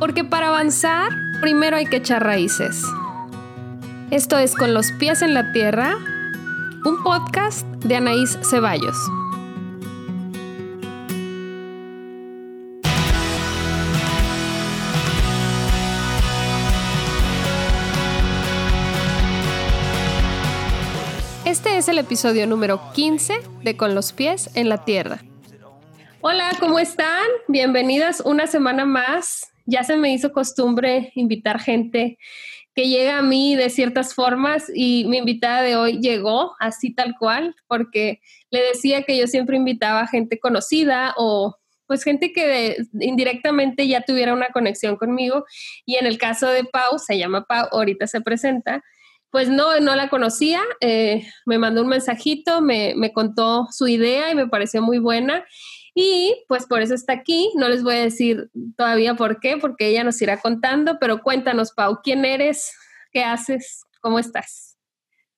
Porque para avanzar, primero hay que echar raíces. Esto es Con los pies en la tierra, un podcast de Anaís Ceballos. Este es el episodio número 15 de Con los pies en la tierra. Hola, ¿cómo están? Bienvenidas una semana más ya se me hizo costumbre invitar gente que llega a mí de ciertas formas y mi invitada de hoy llegó así tal cual, porque le decía que yo siempre invitaba gente conocida o pues gente que indirectamente ya tuviera una conexión conmigo. Y en el caso de Pau, se llama Pau, ahorita se presenta, pues no, no la conocía, eh, me mandó un mensajito, me, me contó su idea y me pareció muy buena y pues por eso está aquí. No les voy a decir todavía por qué, porque ella nos irá contando, pero cuéntanos, Pau, ¿quién eres? ¿Qué haces? ¿Cómo estás?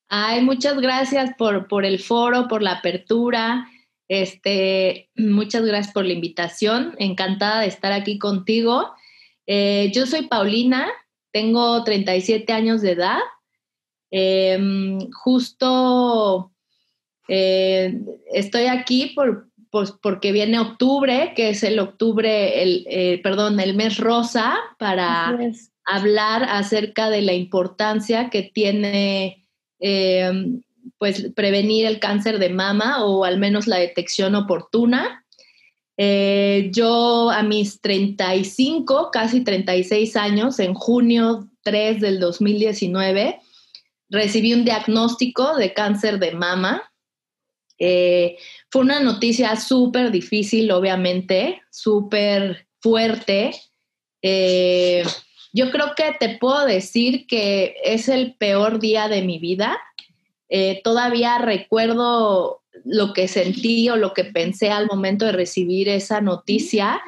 Ay, muchas gracias por, por el foro, por la apertura. Este, muchas gracias por la invitación. Encantada de estar aquí contigo. Eh, yo soy Paulina, tengo 37 años de edad. Em, justo eh, estoy aquí por, pues porque viene octubre, que es el octubre, el, eh, perdón, el mes rosa, para hablar acerca de la importancia que tiene em, pues prevenir el cáncer de mama o al menos la detección oportuna. Eh, yo a mis 35, casi 36 años, en junio 3 del 2019, recibí un diagnóstico de cáncer de mama. Eh, fue una noticia súper difícil, obviamente, súper fuerte. Eh, yo creo que te puedo decir que es el peor día de mi vida. Eh, todavía recuerdo lo que sentí o lo que pensé al momento de recibir esa noticia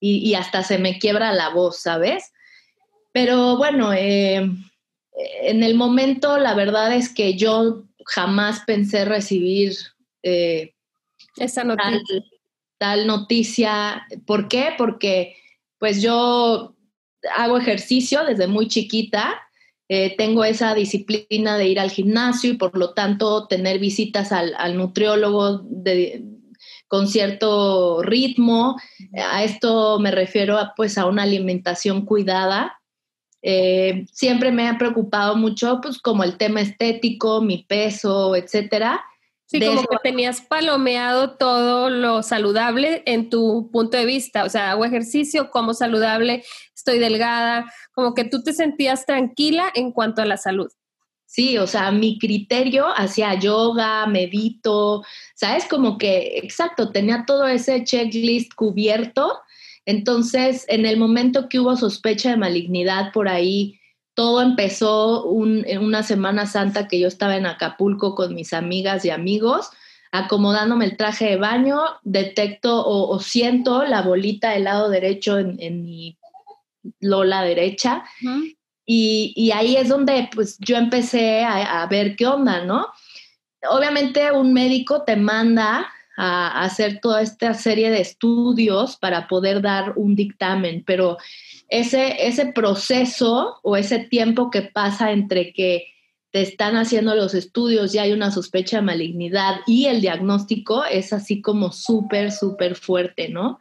y, hasta se me quiebra la voz, ¿sabes? Pero bueno, en el momento la verdad es que yo jamás pensé recibir esa noticia. Tal, noticia. ¿Por qué? Porque pues yo hago ejercicio desde muy chiquita, eh, tengo esa disciplina de ir al gimnasio y por lo tanto tener visitas al, nutriólogo con cierto ritmo. A esto me refiero a, pues, a una alimentación cuidada. Eh, siempre me ha preocupado mucho, pues, como el tema estético, mi peso, etcétera. Sí, como que tenías palomeado todo lo saludable en tu punto de vista, o sea, hago ejercicio, como saludable, estoy delgada, como que tú te sentías tranquila en cuanto a la salud. Sí, o sea, mi criterio hacia yoga, medito, ¿sabes? Como que, exacto, tenía todo ese checklist cubierto. Entonces, en el momento que hubo sospecha de malignidad por ahí, todo empezó en una Semana Santa que yo estaba en Acapulco con mis amigas y amigos, acomodándome el traje de baño, detecto o, siento la bolita del lado derecho en, mi lola derecha. y, ahí es donde pues yo empecé a, a, ver qué onda, ¿no? Obviamente un médico te manda a hacer toda esta serie de estudios para poder dar un dictamen, pero ese, ese proceso o ese tiempo que pasa entre que te están haciendo los estudios y hay una sospecha de malignidad y el diagnóstico es así como súper, súper fuerte, ¿no?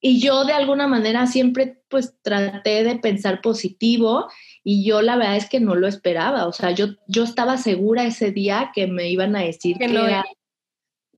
Y yo de alguna manera siempre pues traté de pensar positivo y yo la verdad es que no lo esperaba, o sea, yo, yo estaba segura ese día que me iban a decir que, era,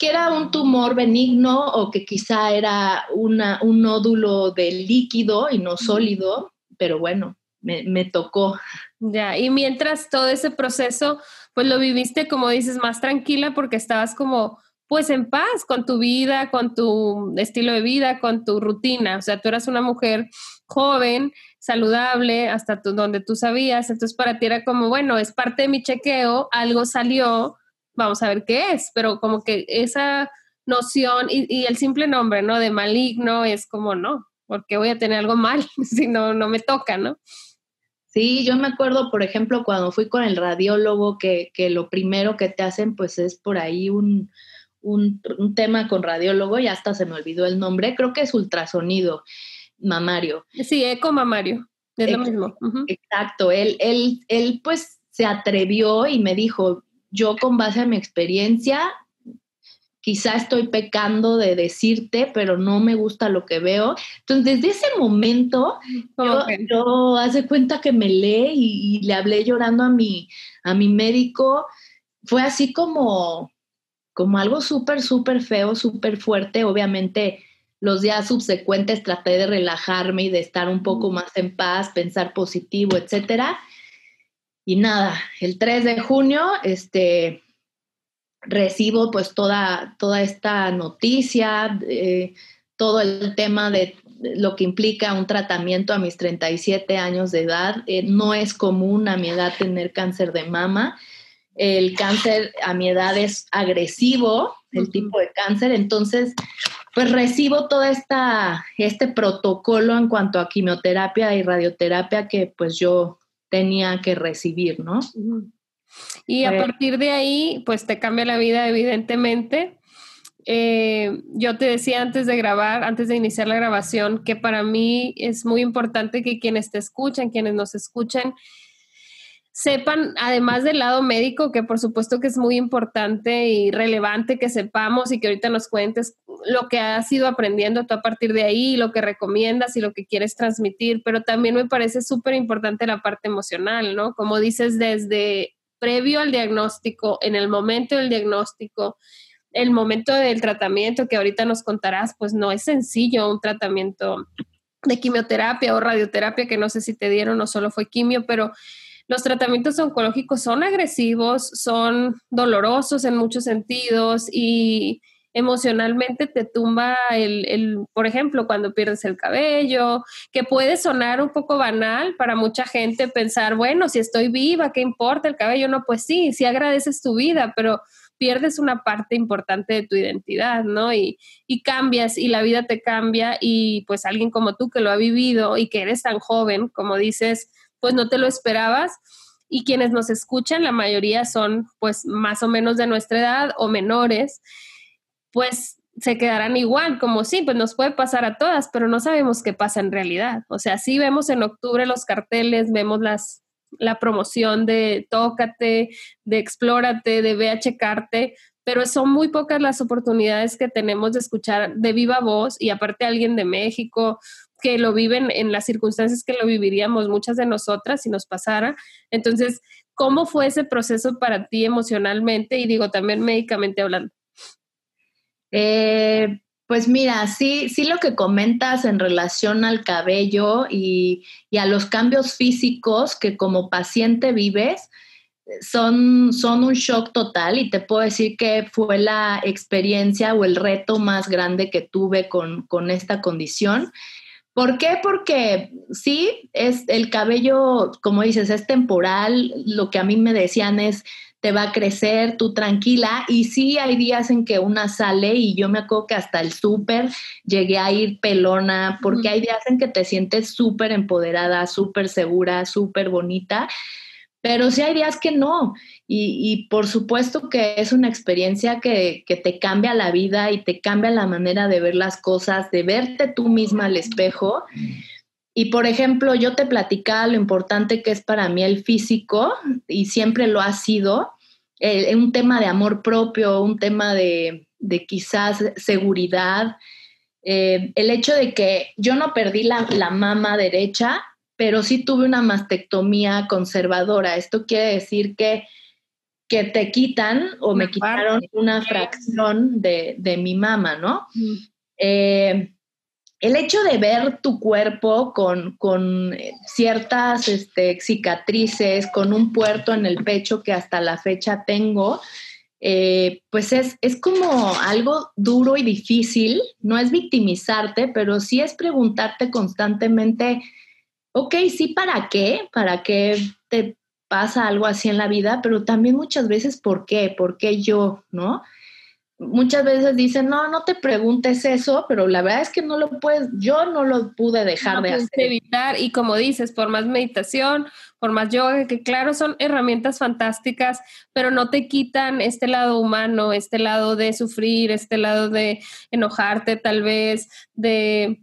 que era un tumor benigno o que quizá era una, un nódulo de líquido y no sólido, pero bueno, me, tocó. Ya, y mientras todo ese proceso, pues lo viviste, como dices, más tranquila porque estabas como, pues en paz con tu vida, con tu estilo de vida, con tu rutina. O sea, tú eras una mujer joven, saludable, hasta donde tú sabías. Entonces para ti era como, bueno, es parte de mi chequeo, algo salió, vamos a ver qué es, pero como que esa noción y, el simple nombre, ¿no? De maligno es como, no, porque voy a tener algo mal si no, no me toca, ¿no? Sí, yo me acuerdo, por ejemplo, cuando fui con el radiólogo, que, que lo primero que te hacen, pues es por ahí un, un, un, tema con radiólogo, y hasta se me olvidó el nombre, creo que es ultrasonido. mamario. Sí, eco mamario, es lo mismo. Exacto, él, él, él pues se atrevió y me dijo, yo con base a mi experiencia, quizá estoy pecando de decirte, pero no me gusta lo que veo. Entonces, desde ese momento, yo, hace cuenta que me lee y, le hablé llorando a mi, a mi médico. Fue así como, como algo súper, súper feo, súper fuerte. Obviamente, los días subsecuentes traté de relajarme y de estar un poco más en paz, pensar positivo, etcétera. Y nada, el 3 de junio, este, recibo pues toda, toda esta noticia, eh, todo el tema de lo que implica un tratamiento a mis 37 años de edad. Eh, no es común a mi edad tener cáncer de mama. El cáncer a mi edad es agresivo, el tipo de cáncer. Entonces, pues recibo todo esta, este protocolo en cuanto a quimioterapia y radioterapia que pues yo tenía que recibir, ¿no? Y a partir de ahí, pues te cambia la vida, evidentemente. Eh, yo te decía antes de grabar, antes de iniciar la grabación, que para mí es muy importante que quienes te escuchan, quienes nos escuchan, sepan, además del lado médico, que por supuesto que es muy importante y relevante que sepamos y que ahorita nos cuentes lo que has ido aprendiendo tú a partir de ahí, lo que recomiendas y lo que quieres transmitir, pero también me parece súper importante la parte emocional, ¿no? Como dices, desde previo al diagnóstico, en el momento del diagnóstico, el momento del tratamiento que ahorita nos contarás, pues no es sencillo un tratamiento de quimioterapia o radioterapia, que no sé si te dieron o solo fue quimio, pero los tratamientos oncológicos son agresivos, son dolorosos en muchos sentidos y emocionalmente te tumba el, el, por ejemplo, cuando pierdes el cabello, que puede sonar un poco banal para mucha gente pensar, bueno, si estoy viva, ¿qué importa el cabello? No, pues sí, sí agradeces tu vida, pero pierdes una parte importante de tu identidad, ¿no? Y, y cambias y la vida te cambia y pues alguien como tú que lo ha vivido y que eres tan joven, como dices, pues no te lo esperabas y quienes nos escuchan, la mayoría son pues más o menos de nuestra edad o menores pues se quedarán igual, como sí, pues nos puede pasar a todas, pero no sabemos qué pasa en realidad. O sea, sí vemos en octubre los carteles, vemos las, la promoción de tócate, de explórate, de ve a checarte, pero son muy pocas las oportunidades que tenemos de escuchar de viva voz y aparte alguien de México que lo viven en las circunstancias que lo viviríamos muchas de nosotras si nos pasara. Entonces, ¿cómo fue ese proceso para ti emocionalmente y digo también médicamente hablando? Eh, pues mira, sí, sí lo que comentas en relación al cabello y, a los cambios físicos que como paciente vives, son, son un shock total y te puedo decir que fue la experiencia o el reto más grande que tuve con, con esta condición. ¿Por qué? Porque sí, es el cabello, como dices, es temporal. Lo que a mí me decían es, te va a crecer, tú tranquila. Y sí hay días en que una sale y yo me acuerdo que hasta el súper llegué a ir pelona, porque hay días en que te sientes súper empoderada, súper segura, súper bonita. Pero sí hay días que no. Y, por supuesto que es una experiencia que, que, te cambia la vida y te cambia la manera de ver las cosas, de verte tú misma al espejo. Y por ejemplo, yo te platicaba lo importante que es para mí el físico y siempre lo ha sido, eh, un tema de amor propio, un tema de, quizás seguridad. Eh, el hecho de que yo no perdí la, mama derecha, pero sí tuve una mastectomía conservadora. Esto quiere decir que, que te quitan o me quitaron una fracción de, mi mama, ¿no? el hecho de ver tu cuerpo con, eh, ciertas este, cicatrices, con un puerto en el pecho que hasta la fecha tengo, eh, pues es, es, como algo duro y difícil. No es victimizarte, pero sí es preguntarte constantemente, ok, sí, ¿para qué? ¿Para qué te pasa algo así en la vida? Pero también muchas veces, ¿por qué? ¿Por qué yo? ¿No? muchas veces dicen, no, no te preguntes eso, pero la verdad es que no lo puedes, yo no lo pude dejar de hacer. evitar y como dices, por más meditación, por más yoga, que claro son herramientas fantásticas, pero no te quitan este lado humano, este lado de sufrir, este lado de enojarte tal vez, de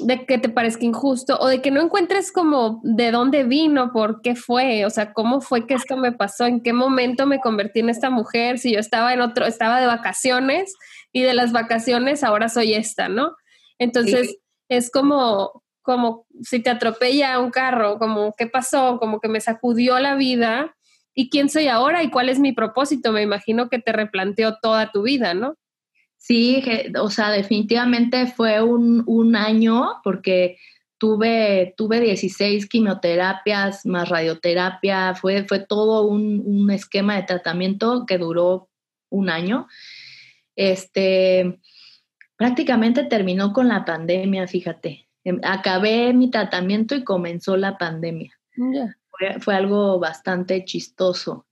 de que te parezca injusto o de que no encuentres como de dónde vino, por qué fue, o sea, cómo fue que esto me pasó, en qué momento me convertí en esta mujer, si yo estaba en otro, estaba de vacaciones y de las vacaciones ahora soy esta, ¿no? Entonces es como, como si te atropella un carro, como qué pasó, como que me sacudió la vida y quién soy ahora y cuál es mi propósito, me imagino que te replanteó toda tu vida, ¿no? Sí, o sea, definitivamente fue un, año porque tuve, tuve 16 quimioterapias más radioterapia, fue, fue todo un, esquema de tratamiento que duró un año. Este, prácticamente terminó con la pandemia, fíjate. Em, acabé mi tratamiento y comenzó la pandemia. Fue, fue, algo bastante chistoso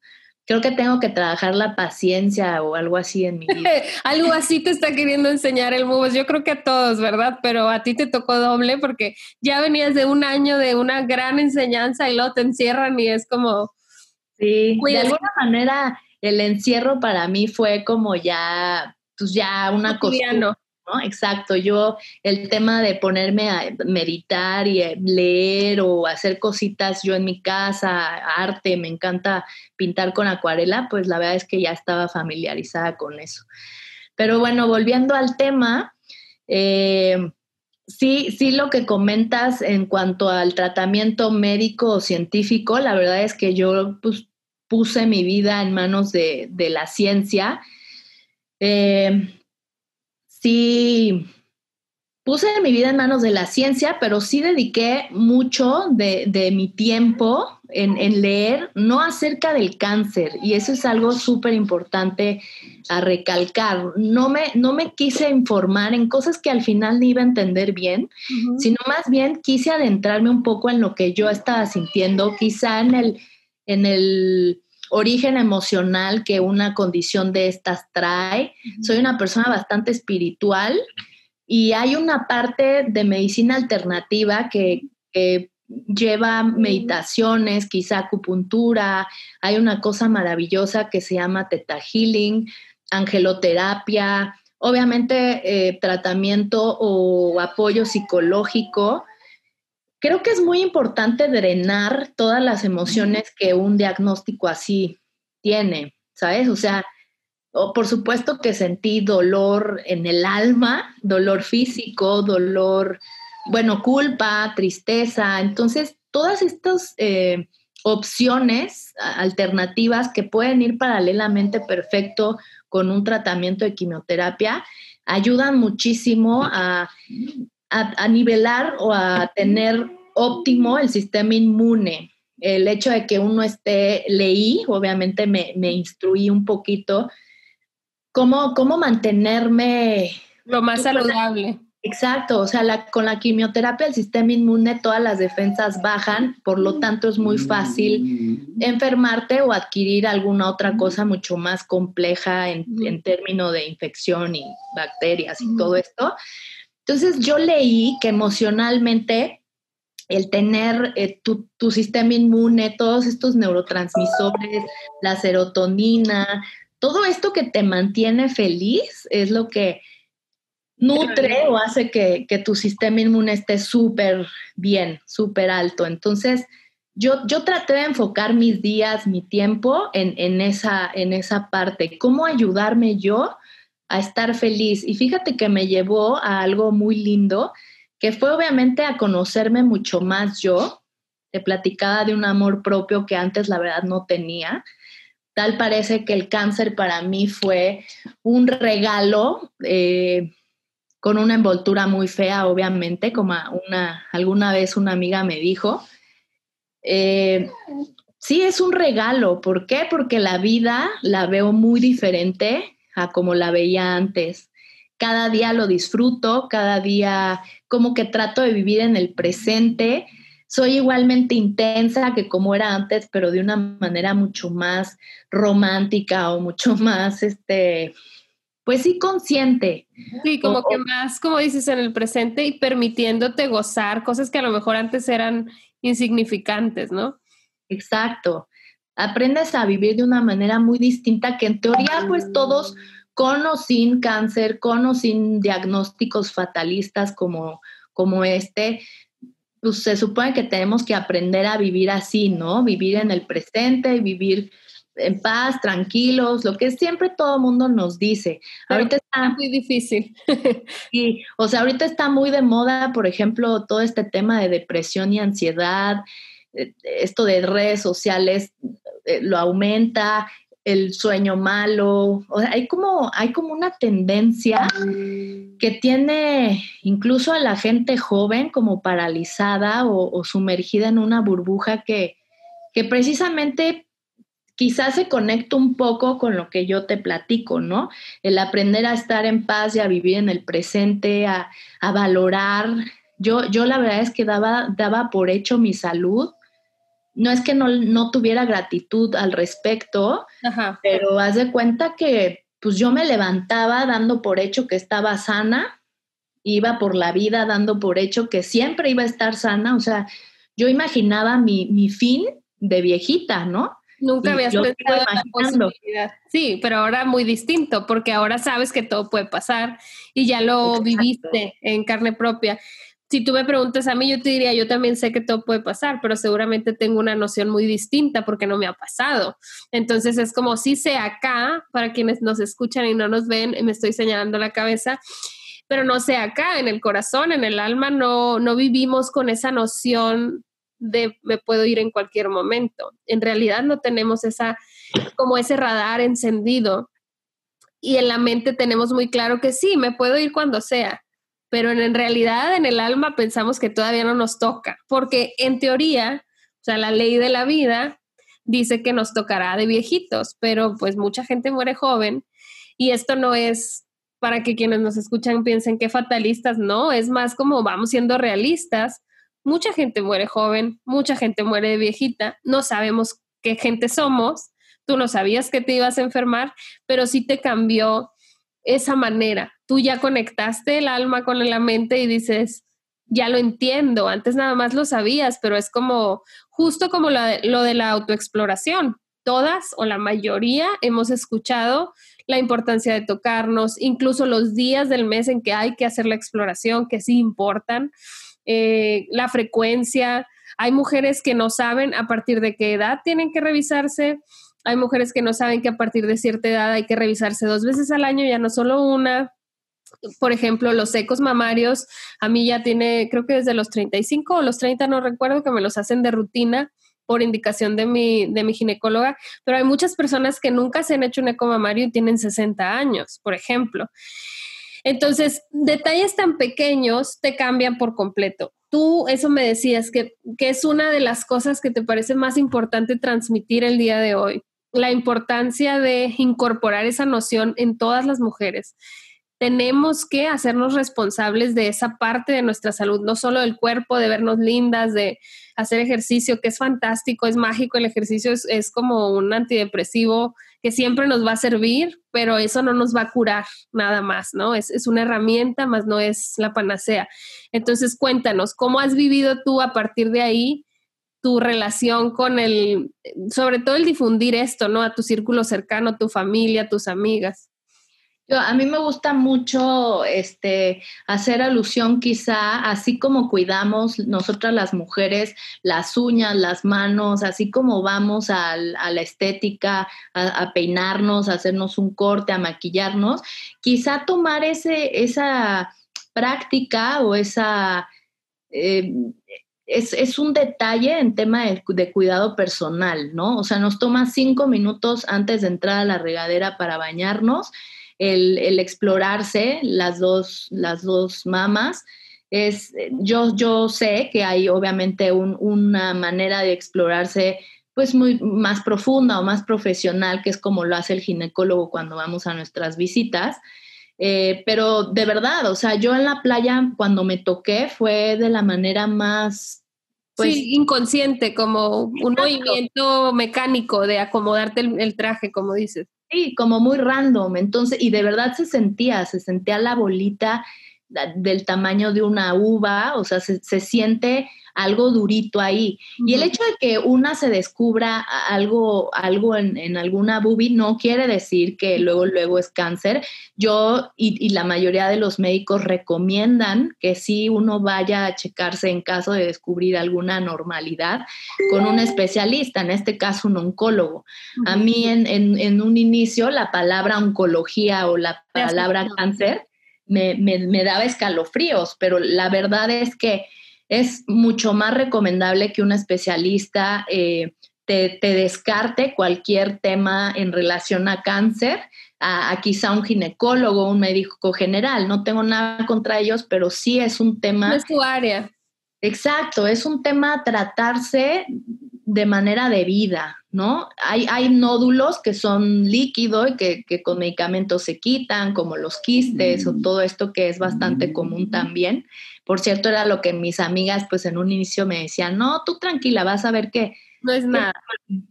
creo que tengo que trabajar la paciencia o algo así en mi vida. algo así te está queriendo enseñar el MUBOS. Yo creo que a todos, ¿verdad? Pero a ti te tocó doble porque ya venías de un año de una gran enseñanza y luego te encierran y es como... Sí, de alguna manera el encierro para mí fue como ya, pues ya una cosa Exacto, yo el tema de ponerme a meditar y leer o hacer cositas yo en mi casa, arte, me encanta pintar con acuarela, pues la verdad es que ya estaba familiarizada con eso. Pero bueno, volviendo al tema, eh, sí, sí lo que comentas en cuanto al tratamiento médico o científico, la verdad es que yo pues, puse mi vida en manos de, la ciencia. Eh, sí puse mi vida en manos de la ciencia, pero sí dediqué mucho de, mi tiempo en, leer, no acerca del cáncer, y eso es algo súper importante a recalcar. No me, no me quise informar en cosas que al final no iba a entender bien, sino más bien quise adentrarme un poco en lo que yo estaba sintiendo, quizá en el, en el origen emocional que una condición de estas trae. Soy una persona bastante espiritual y hay una parte de medicina alternativa que, lleva meditaciones, quizá acupuntura, hay una cosa maravillosa que se llama Theta Healing, angeloterapia, obviamente eh, tratamiento o apoyo psicológico Creo que es muy importante drenar todas las emociones que un diagnóstico así tiene, ¿sabes? O sea, por supuesto que sentí dolor en el alma, dolor físico, dolor, bueno, culpa, tristeza. Entonces, todas estas eh, opciones alternativas que pueden ir paralelamente perfecto con un tratamiento de quimioterapia ayudan muchísimo a a, nivelar o a tener óptimo el sistema inmune. El hecho de que uno esté, leí, obviamente me, me instruí un poquito, cómo, cómo mantenerme... Lo más saludable. Exacto, o sea, con la quimioterapia el sistema inmune todas las defensas bajan, por lo tanto es muy fácil enfermarte o adquirir alguna otra cosa mucho más compleja en, en términos de infección y bacterias y todo esto. Entonces yo leí que emocionalmente el tener eh, tu, sistema inmune, todos estos neurotransmisores, la serotonina, todo esto que te mantiene feliz es lo que nutre o hace que, tu sistema inmune esté súper bien, súper alto. Entonces, yo, yo traté de enfocar mis días, mi tiempo en, en, esa, en esa parte, cómo ayudarme yo a estar feliz. Y fíjate que me llevó a algo muy lindo, que fue obviamente a conocerme mucho más yo. Te platicaba de un amor propio que antes la verdad no tenía. Tal parece que el cáncer para mí fue un regalo eh, con una envoltura muy fea, obviamente, como una, alguna vez una amiga me dijo. Eh, sí, es un regalo. ¿Por qué? Porque la vida la veo muy diferente a como la veía antes. Cada día lo disfruto, cada día como que trato de vivir en el presente. Soy igualmente intensa que como era antes, pero de una manera mucho más romántica o mucho más, este, pues sí, consciente. Sí, como que más, como dices, en el presente y permitiéndote gozar cosas que a lo mejor antes eran insignificantes, ¿no? Exacto aprendes a vivir de una manera muy distinta que en teoría pues todos con o sin cáncer, con o sin diagnósticos fatalistas como, como este, pues se supone que tenemos que aprender a vivir así, ¿no? Vivir en el presente, vivir en paz, tranquilos, lo que siempre todo el mundo nos dice. ahorita está muy difícil. y, o sea, ahorita está muy de moda, por ejemplo, todo este tema de depresión y ansiedad, eh, esto de redes sociales eh, lo aumenta, el sueño malo, o sea, hay como, hay como una tendencia que tiene incluso a la gente joven como paralizada o, o sumergida en una burbuja que, que precisamente quizás se conecta un poco con lo que yo te platico, ¿no? El aprender a estar en paz y a vivir en el presente, a, valorar. Yo, yo la verdad es que daba, daba por hecho mi salud. No es que no, tuviera gratitud al respecto, pero haz de cuenta que pues yo me levantaba dando por hecho que estaba sana, iba por la vida dando por hecho que siempre iba a estar sana, o sea, yo imaginaba mi, mi fin de viejita, ¿no? Nunca habías pensado en la posibilidad. Sí, pero ahora muy distinto, porque ahora sabes que todo puede pasar y ya lo viviste en carne propia. Si tú me preguntas a mí, yo te diría, yo también sé que todo puede pasar, pero seguramente tengo una noción muy distinta porque no me ha pasado. Entonces es como si sé acá, para quienes nos escuchan y no nos ven, me estoy señalando la cabeza, pero no sé acá, en el corazón, en el alma, no, no vivimos con esa noción de me puedo ir en cualquier momento. En realidad no tenemos esa, como ese radar encendido y en la mente tenemos muy claro que sí, me puedo ir cuando sea, pero en, realidad en el alma pensamos que todavía no nos toca, porque en teoría, o sea, la ley de la vida dice que nos tocará de viejitos, pero pues mucha gente muere joven y esto no es para que quienes nos escuchan piensen que fatalistas, no, es más como vamos siendo realistas. Mucha gente muere joven, mucha gente muere de viejita, no sabemos qué gente somos, tú no sabías que te ibas a enfermar, pero sí te cambió esa manera. Tú ya conectaste el alma con la mente y dices, ya lo entiendo, antes nada más lo sabías, pero es como justo como lo de, la autoexploración. Todas o la mayoría hemos escuchado la importancia de tocarnos, incluso los días del mes en que hay que hacer la exploración, que sí importan. Eh, la frecuencia. Hay mujeres que no saben a partir de qué edad tienen que revisarse. Hay mujeres que no saben que a partir de cierta edad hay que revisarse dos veces al año, ya no solo una. Por ejemplo, los ecos mamarios, a mí ya tiene, creo que desde los 35 o los 30, no recuerdo, que me los hacen de rutina por indicación de mi, de mi ginecóloga, pero hay muchas personas que nunca se han hecho un eco mamario y tienen 60 años, por ejemplo. Entonces, detalles tan pequeños te cambian por completo. Tú eso me decías, que, que es una de las cosas que te parece más importante transmitir el día de hoy, la importancia de incorporar esa noción en todas las mujeres tenemos que hacernos responsables de esa parte de nuestra salud, no solo del cuerpo, de vernos lindas, de hacer ejercicio, que es fantástico, es mágico, el ejercicio es, como un antidepresivo que siempre nos va a servir, pero eso no nos va a curar nada más, ¿no? Es, es una herramienta, más no es la panacea. Entonces, cuéntanos, ¿cómo has vivido tú a partir de ahí? Tu relación con el, sobre todo el difundir esto, ¿no? A tu círculo cercano, tu familia, tus amigas a mí me gusta mucho este, hacer alusión quizá, así como cuidamos nosotras las mujeres las uñas, las manos, así como vamos a, la estética, a, peinarnos, a hacernos un corte, a maquillarnos, quizá tomar ese, esa práctica o esa... Eh, es, un detalle en tema de, de, cuidado personal, ¿no? O sea, nos toma cinco minutos antes de entrar a la regadera para bañarnos el, explorarse las dos, las dos mamas. Es, yo, yo sé que hay obviamente una manera de explorarse pues muy más profunda o más profesional, que es como lo hace el ginecólogo cuando vamos a nuestras visitas. Eh, pero de verdad, o sea, yo en la playa cuando me toqué fue de la manera más... Pues, sí, inconsciente, como un movimiento mecánico de acomodarte el traje, como dices. Sí, como muy random. Entonces, y de verdad se sentía, se sentía la bolita del tamaño de una uva, o sea, se, se siente algo durito ahí. Y el hecho de que una se descubra algo, algo en, alguna bubi no quiere decir que luego, luego es cáncer. Yo y, la mayoría de los médicos recomiendan que sí uno vaya a checarse en caso de descubrir alguna normalidad con un especialista, en este caso un oncólogo. A mí en, en, un inicio la palabra oncología o la palabra cáncer me, me, me daba escalofríos, pero la verdad es que es mucho más recomendable que un especialista eh, te, descarte cualquier tema en relación a cáncer, a, quizá un ginecólogo, un médico general. No tengo nada contra ellos, pero sí es un tema... es tu área. Exacto, es un tema a tratarse de manera debida, ¿no? Hay, hay nódulos que son líquidos y que, que, con medicamentos se quitan, como los quistes o todo esto que es bastante común también. Por cierto, era lo que mis amigas pues en un inicio me decían, no, tú tranquila, vas a ver que... No es nada.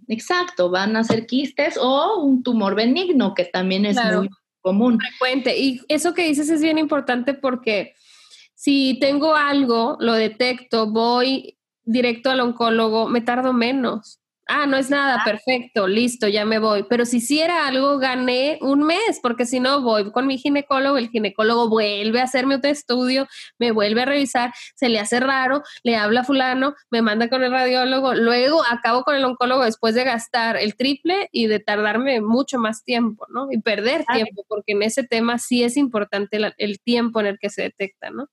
Exacto, van a ser quistes o un tumor benigno, que también es muy común. Frecuente. Y eso que dices es bien importante porque si tengo algo, lo detecto, voy directo al oncólogo, me tardo menos ah, no es nada, perfecto, listo, ya me voy. Pero si hiciera algo, gané un mes, porque si no, voy con mi ginecólogo, el ginecólogo vuelve a hacerme otro estudio, me vuelve a revisar, se le hace raro, le habla a fulano, me manda con el radiólogo, luego acabo con el oncólogo después de gastar el triple y de tardarme mucho más tiempo, ¿no? Y perder tiempo, porque en ese tema sí es importante el tiempo en el que se detecta, ¿no?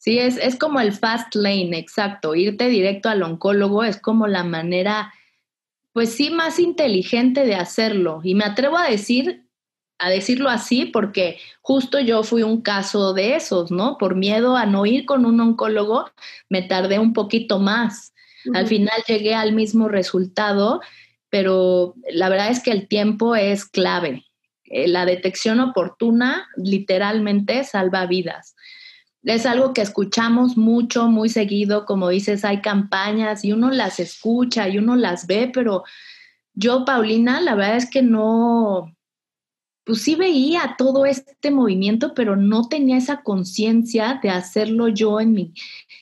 Sí, es, es como el fast lane, exacto. Irte directo al oncólogo es como la manera pues sí, más inteligente de hacerlo. Y me atrevo a decir, a decirlo así, porque justo yo fui un caso de esos, ¿no? Por miedo a no ir con un oncólogo, me tardé un poquito más. Al final llegué al mismo resultado, pero la verdad es que el tiempo es clave. Eh, la detección oportuna literalmente salva vidas es algo que escuchamos mucho, muy seguido, como dices, hay campañas y uno las escucha y uno las ve, pero yo, Paulina, la verdad es que no, pues sí veía todo este movimiento, pero no tenía esa conciencia de hacerlo yo en mi,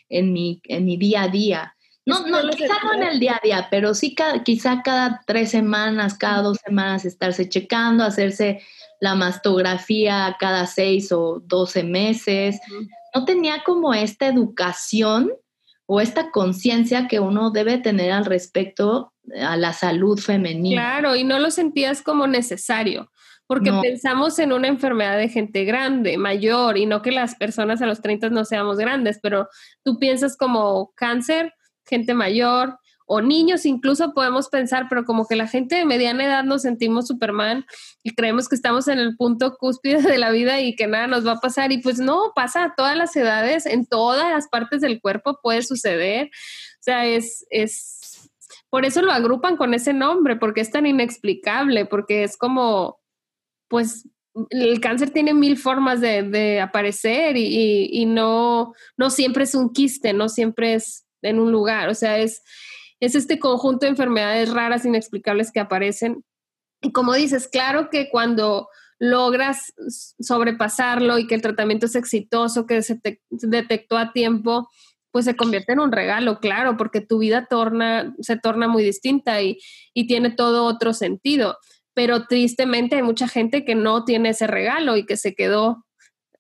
en mi, en mi día a día. No, no, quizá no en el día a día, pero sí cada, quizá cada tres semanas, cada dos semanas estarse checando, hacerse la mastografía cada seis o doce meses, no tenía como esta educación o esta conciencia que uno debe tener al respecto a la salud femenina. Claro, y no lo sentías como necesario, porque pensamos en una enfermedad de gente grande, mayor, y no que las personas a los 30 no seamos grandes, pero tú piensas como cáncer, gente mayor, o niños incluso podemos pensar, pero como que la gente de mediana edad nos sentimos Superman y creemos que estamos en el punto cúspide de la vida y que nada nos va a pasar. Y pues no, pasa a todas las edades, en todas las partes del cuerpo puede suceder. O sea, es, es, por eso lo agrupan con ese nombre, porque es tan inexplicable, porque es como, pues el cáncer tiene mil formas de, aparecer y, y, no, no siempre es un quiste, no siempre es en un lugar, o sea, es, es este conjunto de enfermedades raras, inexplicables que aparecen. Y como dices, claro que cuando logras sobrepasarlo y que el tratamiento es exitoso, que se detectó a tiempo, pues se convierte en un regalo, claro, porque tu vida torna, se torna muy distinta y, y tiene todo otro sentido. Pero tristemente hay mucha gente que no tiene ese regalo y que se quedó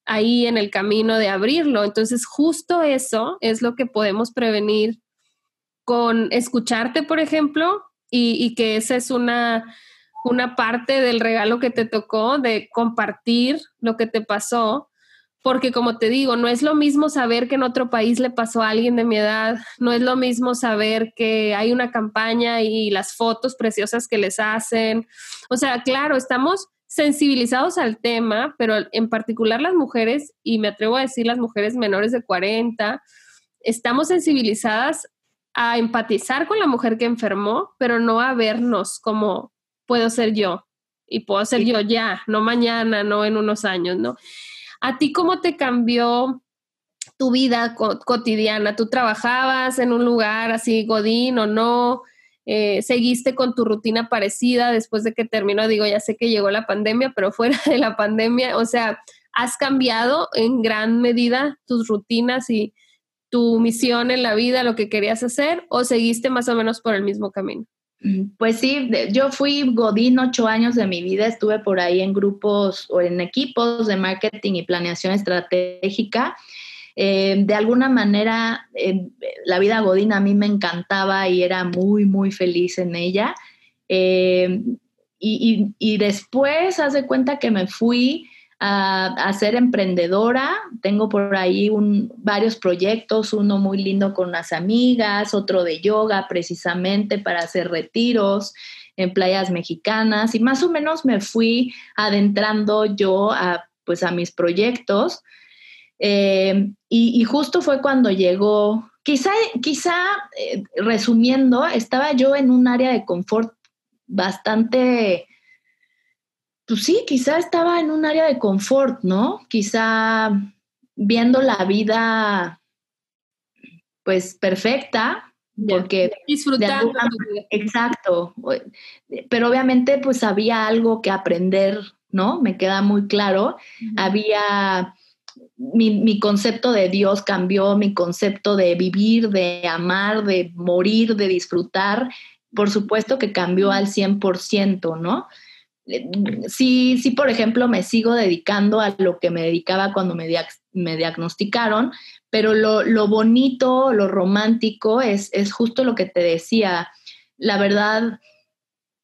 ahí en el camino de abrirlo. Entonces, justo eso es lo que podemos prevenir con escucharte, por ejemplo, y, que esa es una, una parte del regalo que te tocó, de compartir lo que te pasó, porque como te digo, no es lo mismo saber que en otro país le pasó a alguien de mi edad, no es lo mismo saber que hay una campaña y las fotos preciosas que les hacen. O sea, claro, estamos sensibilizados al tema, pero en particular las mujeres, y me atrevo a decir las mujeres menores de 40, estamos sensibilizadas a empatizar con la mujer que enfermó, pero no a vernos como puedo ser yo y puedo ser yo ya, no mañana, no en unos años, ¿no? ¿A ti cómo te cambió tu vida cotidiana? ¿Tú trabajabas en un lugar así, Godín o no? Eh, ¿Seguiste con tu rutina parecida después de que terminó? Digo, ya sé que llegó la pandemia, pero fuera de la pandemia, o sea, ¿has cambiado en gran medida tus rutinas y tu misión en la vida, lo que querías hacer, o seguiste más o menos por el mismo camino? Mm, pues sí, yo fui Godín ocho años de mi vida, estuve por ahí en grupos o en equipos de marketing y planeación estratégica. Eh, de alguna manera, eh, la vida Godín a mí me encantaba y era muy, muy feliz en ella. Eh, y, y, después, hace cuenta que me fui a, ser emprendedora. Tengo por ahí varios proyectos, uno muy lindo con las amigas, otro de yoga precisamente para hacer retiros en playas mexicanas y más o menos me fui adentrando yo a, pues, a mis proyectos. Eh, y, justo fue cuando llegó, quizá, quizá eh, resumiendo, estaba yo en un área de confort bastante pues sí, quizá estaba en un área de confort, ¿no? Quizá viendo la vida pues perfecta, porque disfrutando. exacto, pero obviamente pues había algo que aprender, ¿no? Me queda muy claro. Había mi, mi, concepto de Dios cambió, mi concepto de vivir, de amar, de morir, de disfrutar, por supuesto que cambió al 100%, ¿no? Sí, sí, por ejemplo, me sigo dedicando a lo que me dedicaba cuando me, me diagnosticaron, pero lo, lo, bonito, lo romántico es, es justo lo que te decía. La verdad,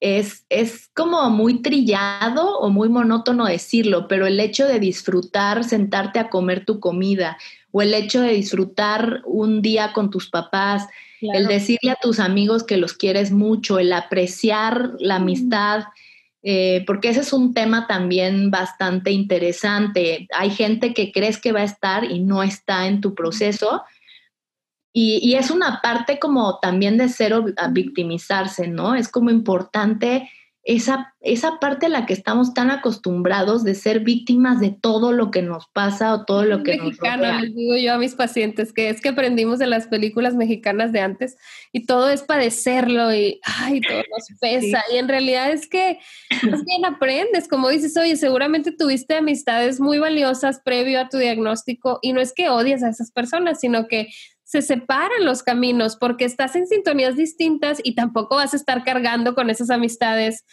es, es, como muy trillado o muy monótono decirlo, pero el hecho de disfrutar, sentarte a comer tu comida, o el hecho de disfrutar un día con tus papás, el decirle a tus amigos que los quieres mucho, el apreciar la amistad. Eh, porque ese es un tema también bastante interesante. Hay gente que crees que va a estar y no está en tu proceso. Y, y es una parte como también de cero a victimizarse, ¿no? Es como importante esa, esa parte a la que estamos tan acostumbrados de ser víctimas de todo lo que nos pasa o todo lo que nos rodea. Les digo yo a mis pacientes que es que aprendimos de las películas mexicanas de antes y todo es padecerlo y ay, todo nos pesa. Y en realidad es que más bien aprendes, como dices, oye, seguramente tuviste amistades muy valiosas previo a tu diagnóstico y no es que odies a esas personas, sino que se separan los caminos porque estás en sintonías distintas y tampoco vas a estar cargando con esas amistades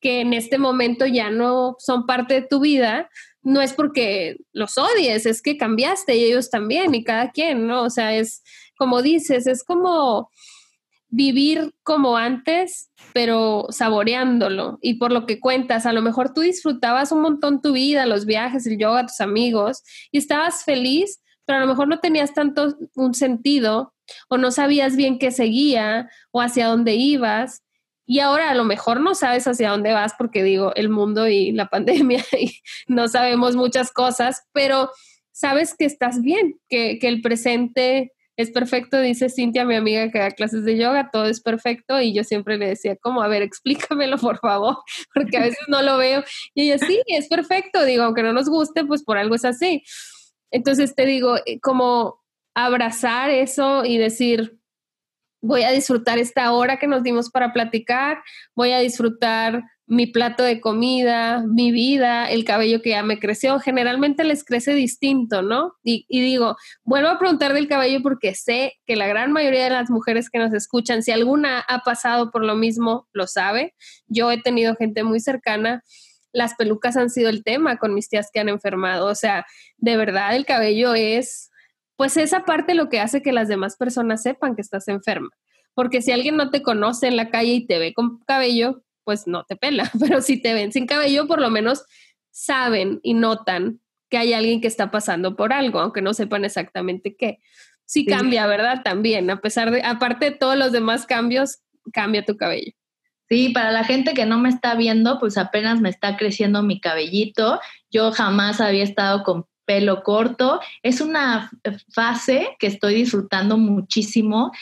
que en este momento ya no son parte de tu vida. No es porque los odies, es que cambiaste y ellos también y cada quien, ¿no? O sea, es como dices, es como vivir como antes, pero saboreándolo. Y por lo que cuentas, a lo mejor tú disfrutabas un montón tu vida, los viajes, el yoga, tus amigos, y estabas feliz, pero a lo mejor no tenías tanto un sentido o no sabías bien qué seguía o hacia dónde ibas. Y ahora a lo mejor no sabes hacia dónde vas porque digo, el mundo y la pandemia y no sabemos muchas cosas, pero sabes que estás bien, que, que el presente es perfecto, dice Cintia, mi amiga que da clases de yoga, todo es perfecto y yo siempre le decía, como, a ver, explícamelo por favor, porque a veces no lo veo. Y ella, sí, es perfecto, digo, aunque no nos guste, pues por algo es así. Entonces te digo, eh, como abrazar eso y decir, voy a disfrutar esta hora que nos dimos para platicar, voy a disfrutar mi plato de comida, mi vida, el cabello que ya me creció. Generalmente les crece distinto, ¿no? Y, y, digo, vuelvo a preguntar del cabello porque sé que la gran mayoría de las mujeres que nos escuchan, si alguna ha pasado por lo mismo, lo sabe. Yo he tenido gente muy cercana las pelucas han sido el tema con mis tías que han enfermado. O sea, de verdad el cabello es, pues esa parte lo que hace que las demás personas sepan que estás enferma. Porque si alguien no te conoce en la calle y te ve con cabello, pues no te pela. Pero si te ven sin cabello, por lo menos saben y notan que hay alguien que está pasando por algo, aunque no sepan exactamente qué. Sí, sí. cambia, ¿verdad? También, a pesar de, aparte de todos los demás cambios, cambia tu cabello. Sí, para la gente que no me está viendo, pues apenas me está creciendo mi cabellito. Yo jamás había estado con pelo corto. Es una fase que estoy disfrutando muchísimo.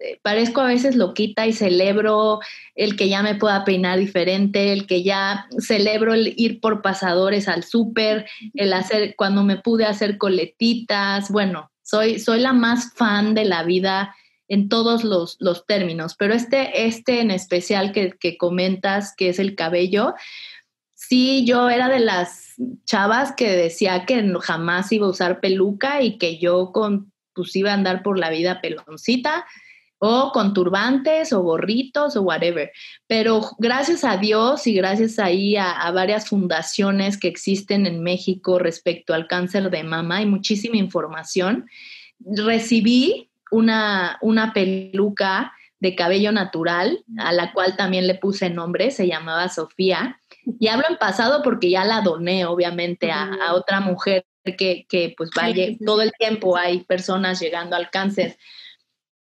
Eh, parezco a veces loquita y celebro el que ya me pueda peinar diferente, el que ya celebro el ir por pasadores al súper, el hacer, cuando me pude hacer coletitas. Bueno, soy, soy la más fan de la vida en todos los, términos, pero este, este en especial que, comentas, que es el cabello, sí, yo era de las chavas que decía que jamás iba a usar peluca y que yo con, pues iba a andar por la vida peloncita o con turbantes o gorritos o whatever. Pero gracias a Dios y gracias ahí a, varias fundaciones que existen en México respecto al cáncer de mama, hay muchísima información. Recibí una, una peluca de cabello natural, a la cual también le puse nombre, se llamaba Sofía. Y hablo en pasado porque ya la doné, obviamente, a, a otra mujer que, que pues vaya, todo el tiempo hay personas llegando al cáncer.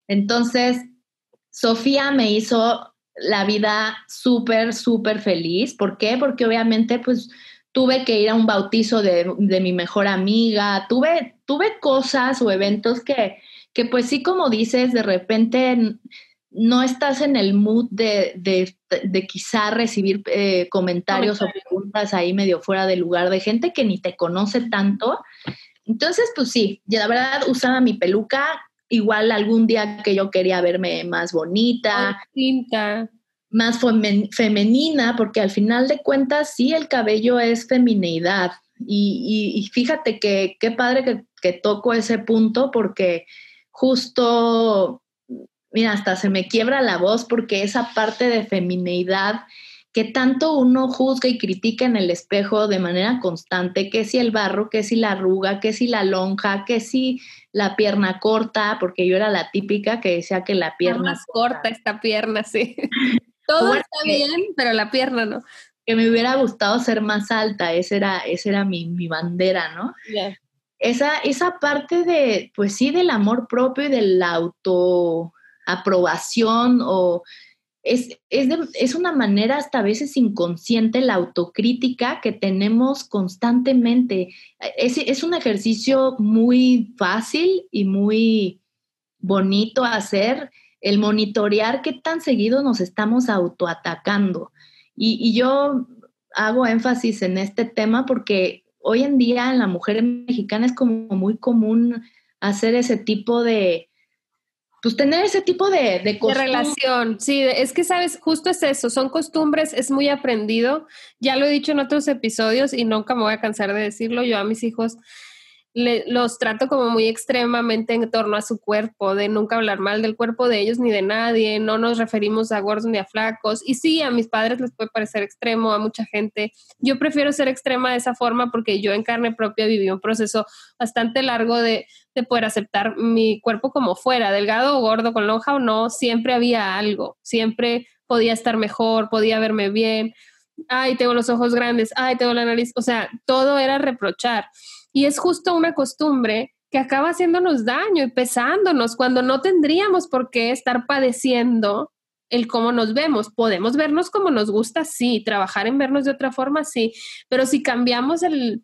Entonces, Sofía me hizo la vida súper, súper feliz. ¿Por qué? Porque obviamente, pues, tuve que ir a un bautizo de, mi mejor amiga, tuve, tuve cosas o eventos que, que, pues sí, como dices, de repente no estás en el mood de, de, quizá recibir eh, comentarios o preguntas ahí medio fuera de lugar de gente que ni te conoce tanto. Entonces, pues sí, la verdad usaba mi peluca igual algún día que yo quería verme más bonita, más femenina, porque al final de cuentas sí, el cabello es femineidad. Y, fíjate que qué padre que, que toco ese punto porque justo, mira, hasta se me quiebra la voz porque esa parte de femineidad que tanto uno juzga y critica en el espejo de manera constante, que si el barro, que si la arruga, que si la lonja, que si la pierna corta, porque yo era la típica que decía que la pierna... más corta esta pierna, sí. Todo está bien, pero la pierna no. Que me hubiera gustado ser más alta, esa era, esa era mi, bandera, ¿no? Esa, esa parte de, pues sí, del amor propio y de la autoaprobación o es, es, una manera hasta a veces inconsciente la autocrítica que tenemos constantemente. Es, es un ejercicio muy fácil y muy bonito hacer, el monitorear qué tan seguido nos estamos autoatacando. Y yo hago énfasis en este tema porque hoy en día en la mujer mexicana es como muy común hacer ese tipo de, pues tener ese tipo de, de, de relación. Sí, es que sabes, justo es eso, son costumbres, es muy aprendido. Ya lo he dicho en otros episodios y nunca me voy a cansar de decirlo. Yo a mis hijos los trato como muy extremadamente en torno a su cuerpo, de nunca hablar mal del cuerpo de ellos ni de nadie, no nos referimos a gordos ni a flacos. Y sí, a mis padres les puede parecer extremo, a mucha gente. Yo prefiero ser extrema de esa forma porque yo en carne propia viví un proceso bastante largo de, de poder aceptar mi cuerpo como fuera, delgado o gordo, con lonja o no, siempre había algo, siempre podía estar mejor, podía verme bien. Ay, tengo los ojos grandes, ay, tengo la nariz, o sea, todo era reprochar. Y es justo una costumbre que acaba haciéndonos daño y pesándonos cuando no tendríamos por qué estar padeciendo el cómo nos vemos. Podemos vernos como nos gusta, sí, trabajar en vernos de otra forma, sí, pero si cambiamos el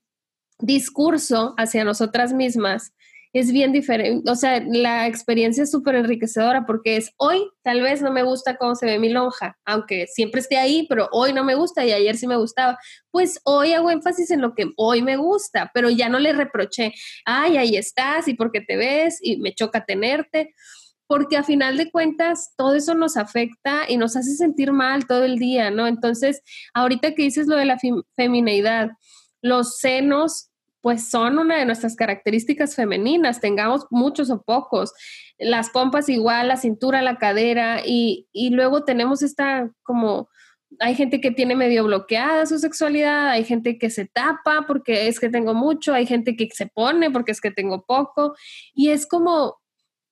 discurso hacia nosotras mismas es bien diferente, o sea, la experiencia es súper enriquecedora porque es hoy tal vez no me gusta cómo se ve mi lonja, aunque siempre esté ahí, pero hoy no me gusta y ayer sí me gustaba. Pues hoy hago énfasis en lo que hoy me gusta, pero ya no le reproché, ay, ahí estás y porque te ves y me choca tenerte, porque a final de cuentas todo eso nos afecta y nos hace sentir mal todo el día, ¿no? Entonces, ahorita que dices lo de la femineidad, los senos pues son una de nuestras características femeninas, tengamos muchos o pocos. Las pompas igual, la cintura, la cadera y, luego tenemos esta como hay gente que tiene medio bloqueada su sexualidad, hay gente que se tapa porque es que tengo mucho, hay gente que se pone porque es que tengo poco, y es como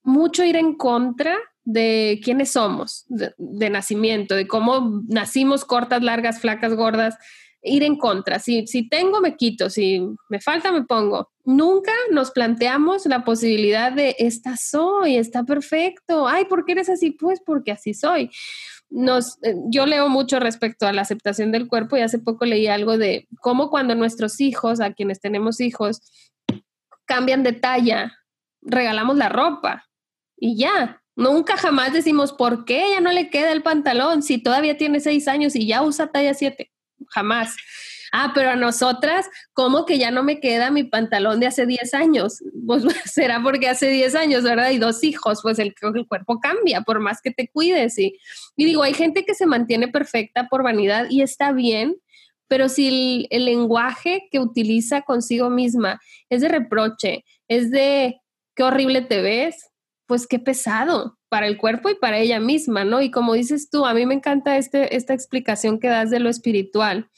mucho ir en contra de quiénes somos de nacimiento, de cómo nacimos cortas, largas, flacas, gordas, ir en contra. Si, si tengo, me quito. Si me falta, me pongo. Nunca nos planteamos la posibilidad de, esta soy, está perfecto. Ay, ¿por qué eres así? Pues porque así soy. Nos, eh, yo leo mucho respecto a la aceptación del cuerpo y hace poco leí algo de cómo cuando nuestros hijos, a quienes tenemos hijos, cambian de talla, regalamos la ropa y ya. Nunca jamás decimos por qué ya no le queda el pantalón si todavía tiene seis años y ya usa talla siete jamás. Ah, pero a nosotras, ¿cómo que ya no me queda mi pantalón de hace 10 años? Pues será porque hace 10 años, ¿verdad? Y dos hijos, pues el, cuerpo cambia, por más que te cuides. Y digo, hay gente que se mantiene perfecta por vanidad y está bien, pero si el, lenguaje que utiliza consigo misma es de reproche, es de qué horrible te ves, pues qué pesado para el cuerpo y para ella misma, ¿no? Y como dices tú, a mí me encanta este, esta explicación que das de lo espiritual.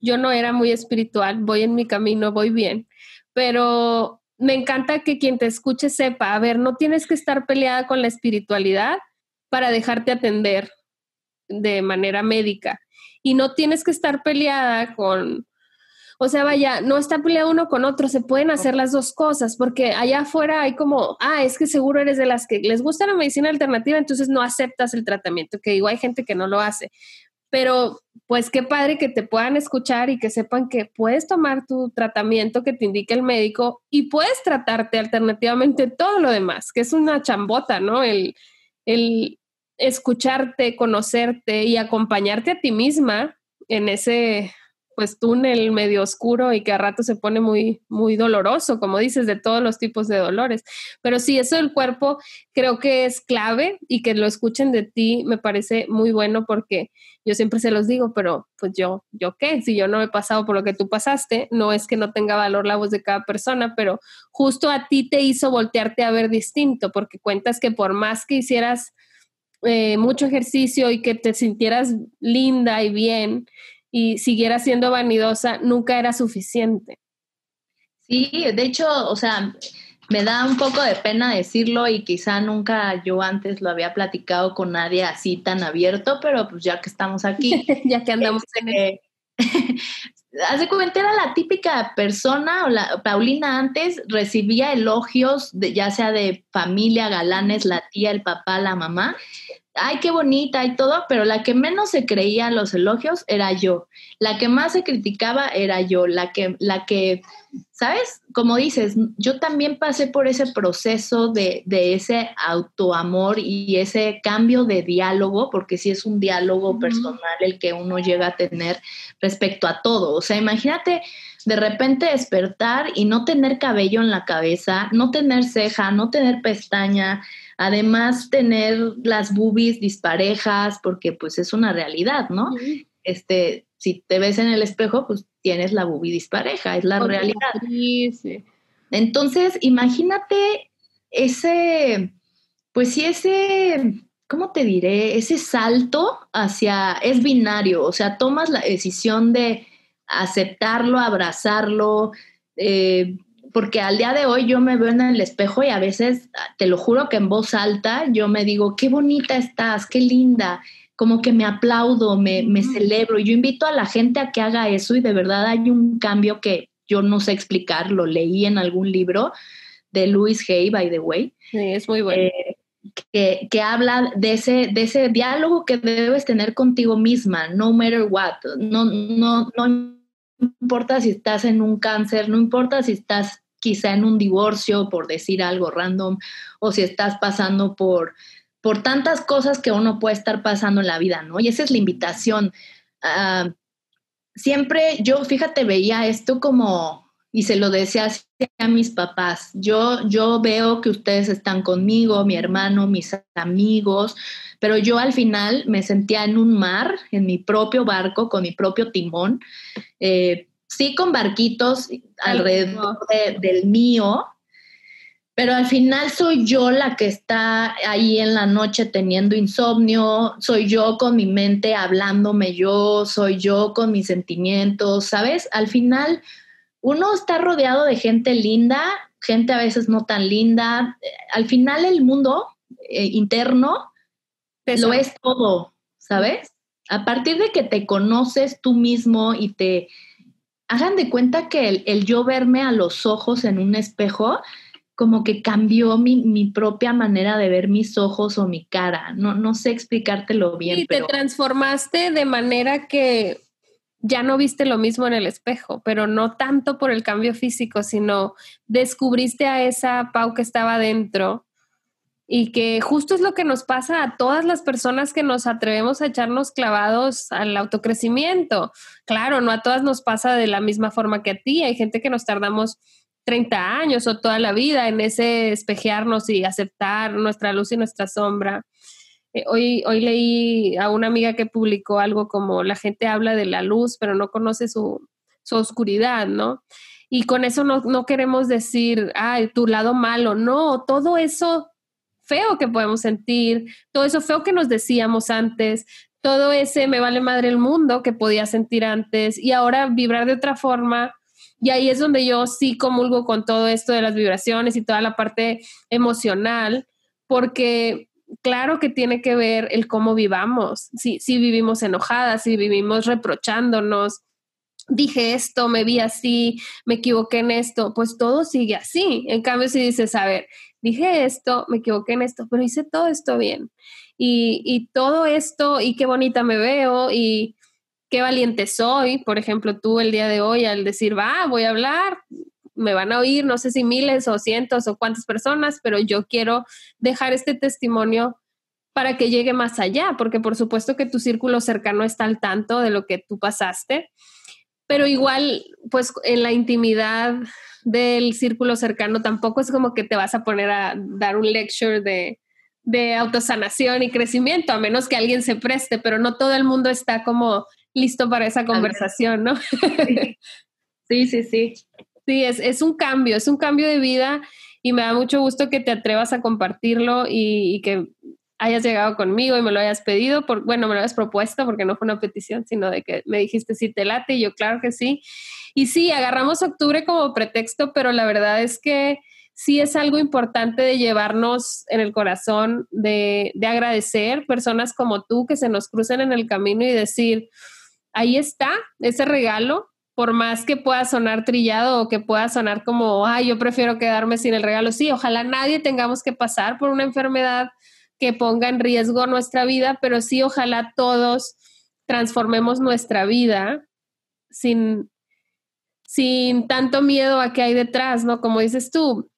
Yo no era muy espiritual, voy en mi camino, voy bien, pero me encanta que quien te escuche sepa, a ver, no tienes que estar peleada con la espiritualidad para dejarte atender de manera médica y no tienes que estar peleada con, o sea, vaya, no está peleado uno con otro, se pueden hacer las dos cosas, porque allá afuera hay como, ah, es que seguro eres de las que les gusta la medicina alternativa, entonces no aceptas el tratamiento, que igual hay gente que no lo hace. Pero pues qué padre que te puedan escuchar y que sepan que puedes tomar tu tratamiento que te indique el médico y puedes tratarte alternativamente todo lo demás, que es una chambota, ¿no? El, el escucharte, conocerte y acompañarte a ti misma en ese pues túnel medio oscuro y que a rato se pone muy muy doloroso, como dices, de todos los tipos de dolores. Pero sí, eso del cuerpo creo que es clave y que lo escuchen de ti me parece muy bueno porque yo siempre se los digo, pero pues yo, yo qué, si yo no he pasado por lo que tú pasaste, no es que no tenga valor la voz de cada persona, pero justo a ti te hizo voltearte a ver distinto porque cuentas que por más que hicieras eh, mucho ejercicio y que te sintieras linda y bien y siguieras siendo vanidosa, nunca era suficiente. Sí, de hecho, o sea, me da un poco de pena decirlo y quizá nunca yo antes lo había platicado con nadie así tan abierto, pero pues ya que estamos aquí. ya que andamos en este, Hace cuenta, era la típica persona, o la, Paulina antes recibía elogios, de, ya sea de familia, galanes, la tía, el papá, la mamá, ay, qué bonita y todo, pero la que menos se creía los elogios era yo. La que más se criticaba era yo. La que, la que, ¿sabes? Como dices, yo también pasé por ese proceso de, de ese autoamor y ese cambio de diálogo, porque sí es un diálogo personal el que uno llega a tener respecto a todo. O sea, imagínate de repente despertar y no tener cabello en la cabeza, no tener ceja, no tener pestaña, Además, tener las boobies disparejas, porque pues es una realidad, ¿no? Este, si te ves en el espejo, pues tienes la boobie dispareja, es la realidad. Sí, sí. Entonces, imagínate ese, pues sí, ese, ¿cómo te diré? Ese salto hacia, es binario, o sea, tomas la decisión de aceptarlo, abrazarlo, eh, porque al día de hoy yo me veo en el espejo y a veces, te lo juro que en voz alta, yo me digo, qué bonita estás, qué linda, como que me aplaudo, me, me celebro. Y yo invito a la gente a que haga eso y de verdad hay un cambio que yo no sé explicar, lo leí en algún libro de Louis Hay, by the way. Sí, es muy bueno. Eh, que, que, habla de ese, de ese diálogo que debes tener contigo misma, no matter what. No, no, no importa si estás en un cáncer, no importa si estás quizá en un divorcio, por decir algo random, o si estás pasando por, por tantas cosas que uno puede estar pasando en la vida, ¿no? Y esa es la invitación. Ah, siempre yo, fíjate, veía esto como, y se lo decía a mis papás, yo, yo veo que ustedes están conmigo, mi hermano, mis amigos, pero yo al final me sentía en un mar, en mi propio barco, con mi propio timón. Eh, sí con barquitos alrededor del mío, pero al final soy yo la que está ahí en la noche teniendo insomnio, soy yo con mi mente hablándome yo, soy yo con mis sentimientos, ¿sabes? Al final uno está rodeado de gente linda, gente a veces no tan linda. Al final el mundo eh, interno lo es todo, ¿sabes? A partir de que te conoces tú mismo y te hagan de cuenta que el, yo verme a los ojos en un espejo, como que cambió mi, propia manera de ver mis ojos o mi cara. No, no sé explicártelo bien. Y te transformaste de manera que ya no viste lo mismo en el espejo, pero no tanto por el cambio físico, sino descubriste a esa Pau que estaba dentro y que justo es lo que nos pasa a todas las personas que nos atrevemos a echarnos clavados al autocrecimiento. Claro, no a todas nos pasa de la misma forma que a ti. Hay gente que nos tardamos 30 años o toda la vida en ese espejearnos y aceptar nuestra luz y nuestra sombra. Eh, hoy, hoy leí a una amiga que publicó algo como la gente habla de la luz, pero no conoce su, su oscuridad, ¿no? Y con eso no, no queremos decir, ay, tu lado malo, no, todo eso feo que podemos sentir, todo eso feo que nos decíamos antes, todo ese me vale madre el mundo que podía sentir antes y ahora vibrar de otra forma. Y ahí es donde yo sí comulgo con todo esto de las vibraciones y toda la parte emocional, porque claro que tiene que ver el cómo vivamos, si, si vivimos enojadas, si vivimos reprochándonos, dije esto, me vi así, me equivoqué en esto, pues todo sigue así. En cambio, si dices, a ver, dije esto, me equivoqué en esto, pero hice todo esto bien. Y, y todo esto, y qué bonita me veo, y qué valiente soy. Por ejemplo, tú el día de hoy al decir, va, voy a hablar, me van a oír, no sé si miles o cientos o cuántas personas, pero yo quiero dejar este testimonio para que llegue más allá, porque por supuesto que tu círculo cercano está al tanto de lo que tú pasaste, pero igual, pues en la intimidad del círculo cercano tampoco es como que te vas a poner a dar un lecture de, de autosanación y crecimiento, a menos que alguien se preste, pero no todo el mundo está como listo para esa conversación, ¿no? Sí, sí, sí. Sí, es, es un cambio, es un cambio de vida y me da mucho gusto que te atrevas a compartirlo y, y que hayas llegado conmigo y me lo hayas pedido, por, bueno, me lo hayas propuesto porque no fue una petición, sino de que me dijiste si te late y yo claro que sí. Y sí, agarramos octubre como pretexto, pero la verdad es que sí es algo importante de llevarnos en el corazón, de, de agradecer personas como tú que se nos crucen en el camino y decir, ahí está ese regalo, por más que pueda sonar trillado o que pueda sonar como, ay, yo prefiero quedarme sin el regalo. Sí, ojalá nadie tengamos que pasar por una enfermedad que ponga en riesgo nuestra vida, pero sí ojalá todos transformemos nuestra vida sin, sin tanto miedo a qué hay detrás, ¿no? Como dices tú,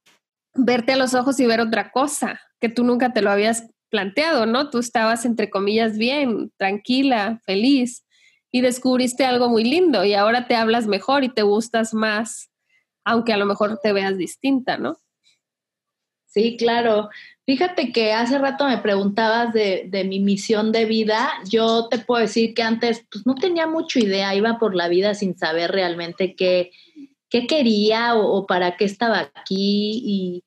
verte a los ojos y ver otra cosa, que tú nunca te lo habías planteado, ¿no? Tú estabas, entre comillas, bien, tranquila, feliz, y descubriste algo muy lindo y ahora te hablas mejor y te gustas más, aunque a lo mejor te veas distinta, ¿no? Sí, claro. Fíjate que hace rato me preguntabas de, mi misión de vida. Yo te puedo decir que antes pues, no tenía mucha idea, iba por la vida sin saber realmente qué, qué quería o, para qué estaba aquí y,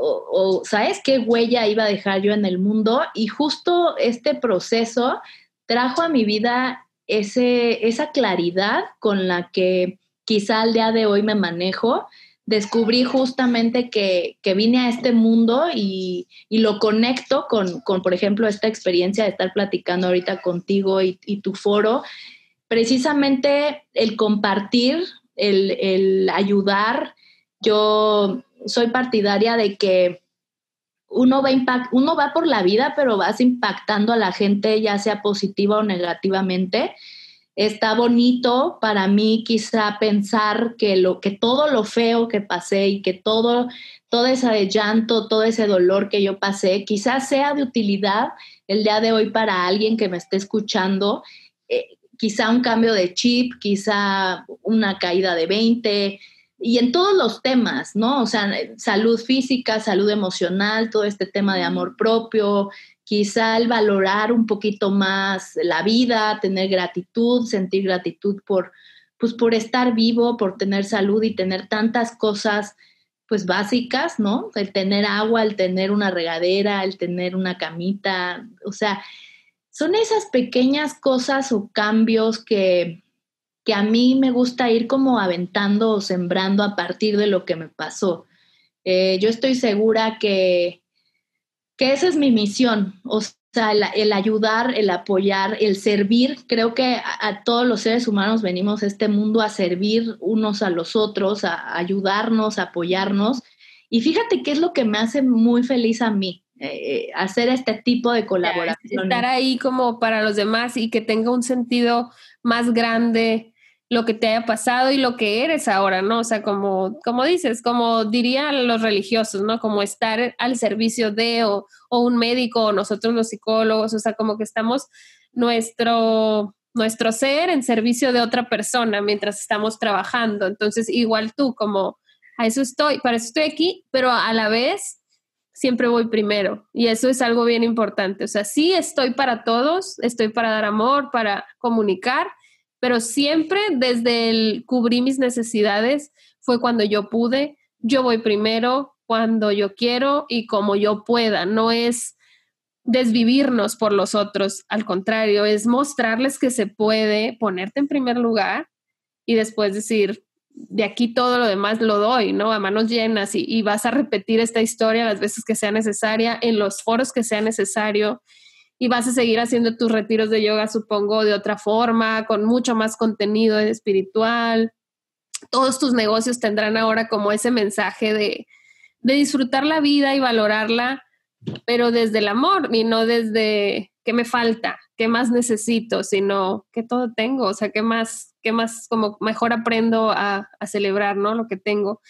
o, ¿sabes qué huella iba a dejar yo en el mundo? Y justo este proceso trajo a mi vida ese, esa claridad con la que quizá al día de hoy me manejo descubrí justamente que, vine a este mundo y, lo conecto con, por ejemplo, esta experiencia de estar platicando ahorita contigo y, tu foro. Precisamente el compartir, el, ayudar. Yo soy partidaria de que uno va, uno va por la vida, pero vas impactando a la gente, ya sea positiva o negativamente está bonito para mí quizá pensar que lo que todo lo feo que pasé y que todo todo ese llanto, todo ese dolor que yo pasé, quizás sea de utilidad el día de hoy para alguien que me esté escuchando, eh, quizá un cambio de chip, quizá una caída de 20 y en todos los temas, ¿no? O sea, salud física, salud emocional, todo este tema de amor propio, quizá el valorar un poquito más la vida, tener gratitud, sentir gratitud por, pues por estar vivo, por tener salud y tener tantas cosas pues básicas, ¿no? El tener agua, el tener una regadera, el tener una camita, o sea, son esas pequeñas cosas o cambios que, que a mí me gusta ir como aventando o sembrando a partir de lo que me pasó. Eh, yo estoy segura que, que esa es mi misión, o sea, el, ayudar, el apoyar, el servir. Creo que a, todos los seres humanos venimos a este mundo a servir unos a los otros, a, ayudarnos, a apoyarnos. Y fíjate qué es lo que me hace muy feliz a mí, eh, hacer este tipo de colaboración. Estar ahí como para los demás y que tenga un sentido más grande lo que te haya pasado y lo que eres ahora, ¿no? O sea, como, como dices, como dirían los religiosos, ¿no? Como estar al servicio de o, un médico o nosotros los psicólogos, o sea, como que estamos nuestro, nuestro ser en servicio de otra persona mientras estamos trabajando. Entonces, igual tú, como a eso estoy, para eso estoy aquí, pero a la vez siempre voy primero. Y eso es algo bien importante. O sea, sí estoy para todos, estoy para dar amor, para comunicar, pero siempre desde el cubrir mis necesidades fue cuando yo pude, yo voy primero, cuando yo quiero y como yo pueda. No es desvivirnos por los otros, al contrario, es mostrarles que se puede ponerte en primer lugar y después decir, de aquí todo lo demás lo doy, ¿no? A manos llenas y, vas a repetir esta historia las veces que sea necesaria, en los foros que sea necesario y vas a seguir haciendo tus retiros de yoga, supongo, de otra forma, con mucho más contenido espiritual. Todos tus negocios tendrán ahora como ese mensaje de, de disfrutar la vida y valorarla, pero desde el amor y no desde qué me falta, qué más necesito, sino que todo tengo, o sea, qué más, qué más, como mejor aprendo a, celebrar, ¿no? Lo que tengo.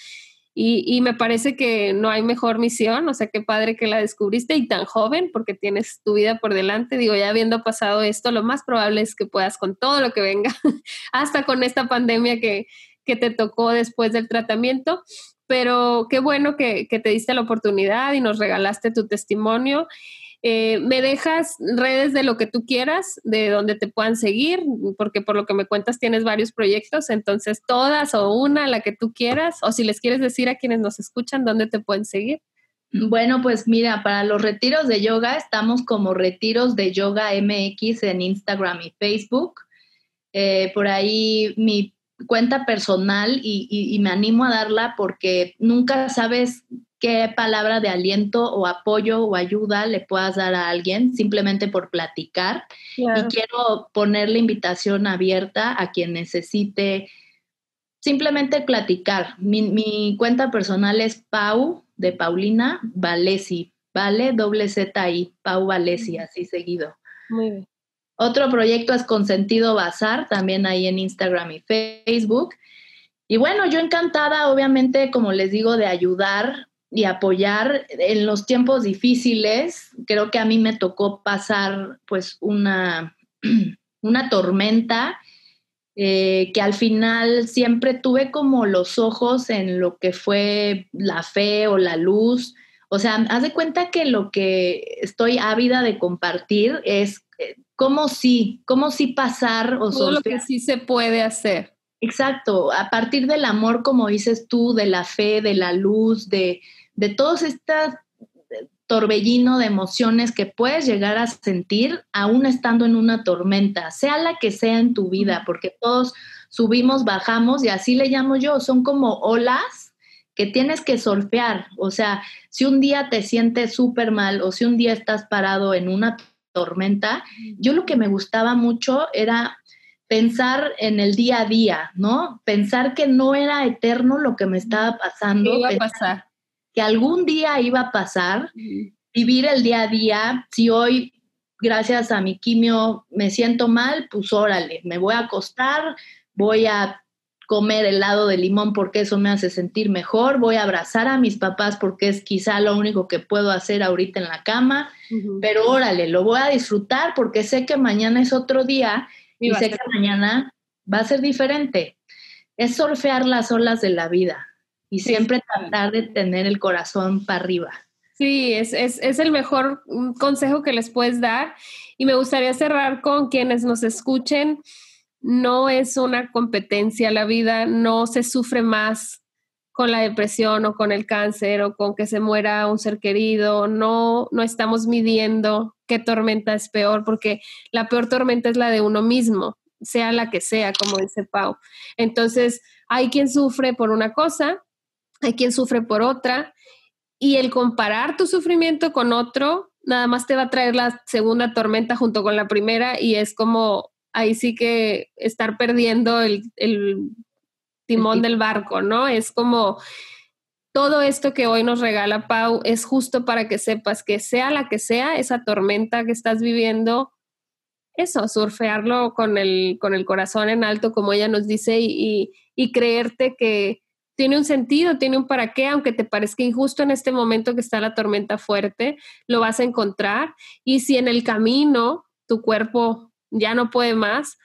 Y, me parece que no hay mejor misión, o sea, qué padre que la descubriste y tan joven, porque tienes tu vida por delante. Digo, ya habiendo pasado esto, lo más probable es que puedas con todo lo que venga, hasta con esta pandemia que, que te tocó después del tratamiento. Pero qué bueno que, que te diste la oportunidad y nos regalaste tu testimonio. Eh, me dejas redes de lo que tú quieras, de donde te puedan seguir, porque por lo que me cuentas tienes varios proyectos, entonces todas o una, la que tú quieras, o si les quieres decir a quienes nos escuchan, dónde te pueden seguir. Bueno, pues mira, para los retiros de yoga estamos como retiros de yoga MX en Instagram y Facebook. Eh, por ahí mi cuenta personal y, me animo a darla porque nunca sabes qué palabra de aliento o apoyo o ayuda le puedas dar a alguien simplemente por platicar. Y quiero poner la invitación abierta a quien necesite simplemente platicar. Mi, cuenta personal es Pau de Paulina Valesi, ¿vale? Doble Z I, Pau Valesi, así seguido. Muy bien. Otro proyecto es Consentido Bazar, también ahí en Instagram y Facebook. Y bueno, yo encantada, obviamente, como les digo, de ayudar y apoyar en los tiempos difíciles. Creo que a mí me tocó pasar pues una, una tormenta eh, que al final siempre tuve como los ojos en lo que fue la fe o la luz. O sea, haz de cuenta que lo que estoy ávida de compartir es eh, cómo sí, cómo sí pasar o Todo lo que sí se puede hacer. Exacto, a partir del amor, como dices tú, de la fe, de la luz, de, de todos estas torbellino de emociones que puedes llegar a sentir aún estando en una tormenta, sea la que sea en tu vida, porque todos subimos, bajamos y así le llamo yo, son como olas que tienes que surfear, o sea, si un día te sientes súper mal o si un día estás parado en una tormenta, yo lo que me gustaba mucho era pensar en el día a día, ¿no? Pensar que no era eterno lo que me estaba pasando. iba a pasar que algún día iba a pasar, vivir el día a día, si hoy gracias a mi quimio me siento mal, pues órale, me voy a acostar, voy a comer helado de limón porque eso me hace sentir mejor, voy a abrazar a mis papás porque es quizá lo único que puedo hacer ahorita en la cama, pero órale, lo voy a disfrutar porque sé que mañana es otro día y, sé que mañana va a ser diferente. Es surfear las olas de la vida y siempre tratar de tener el corazón para arriba. Sí, es, es, es, el mejor mm, consejo que les puedes dar. Y me gustaría cerrar con quienes nos escuchen. No es una competencia la vida, no se sufre más con la depresión o con el cáncer o con que se muera un ser querido. No, no estamos midiendo qué tormenta es peor, porque la peor tormenta es la de uno mismo, sea la que sea, como dice Pau. Entonces, hay quien sufre por una cosa hay quien sufre por otra y el comparar tu sufrimiento con otro nada más te va a traer la segunda tormenta junto con la primera y es como ahí sí que estar perdiendo el, timón del barco, ¿no? Es como todo esto que hoy nos regala Pau es justo para que sepas que sea la que sea esa tormenta que estás viviendo, eso, surfearlo con el, con el corazón en alto, como ella nos dice, y, y creerte que, tiene un sentido, tiene un para qué, aunque te parezca injusto en este momento que está la tormenta fuerte, lo vas a encontrar. Y si en el camino tu cuerpo ya no puede más,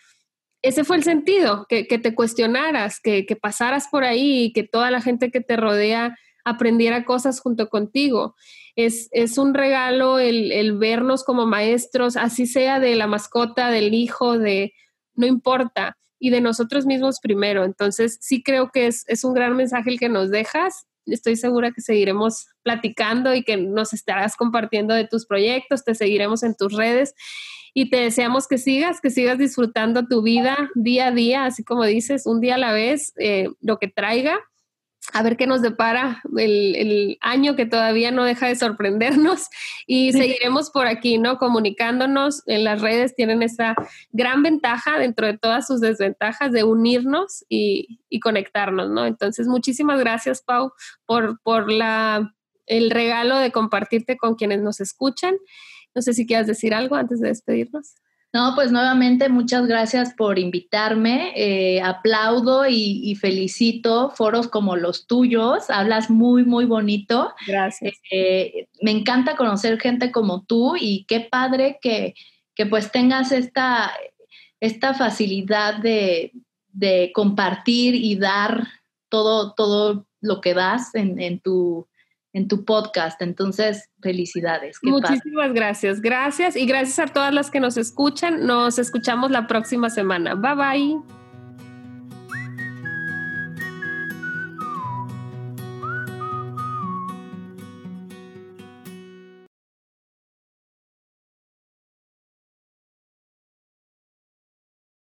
ese fue el sentido, que, te cuestionaras, que, que, pasaras por ahí y que toda la gente que te rodea aprendiera cosas junto contigo. Es, es un regalo el, el vernos como maestros, así sea de la mascota, del hijo, de, no importa, y de nosotros mismos primero. Entonces, sí creo que es, es un gran mensaje el que nos dejas. Estoy segura que seguiremos platicando y que nos estarás compartiendo de tus proyectos, te seguiremos en tus redes y te deseamos que sigas, que sigas disfrutando tu vida día a día, así como dices, un día a la vez, eh, lo que traiga a ver qué nos depara el, año que todavía no deja de sorprendernos y seguiremos por aquí, ¿no? Comunicándonos en las redes tienen esa gran ventaja dentro de todas sus desventajas de unirnos y, conectarnos, ¿no? Entonces, muchísimas gracias, Pau, por, por la, el regalo de compartirte con quienes nos escuchan. No sé si quieras decir algo antes de despedirnos. No, pues nuevamente muchas gracias por invitarme. Eh, aplaudo y, felicito foros como los tuyos. Hablas muy, muy bonito. Gracias. Eh, me encanta conocer gente como tú y qué padre que, pues tengas esta, esta facilidad de, compartir y dar todo, todo lo que das en, en tu en tu podcast. Entonces, felicidades. Muchísimas gracias. Gracias y gracias a todas las que nos escuchan. Nos escuchamos la próxima semana. Bye bye.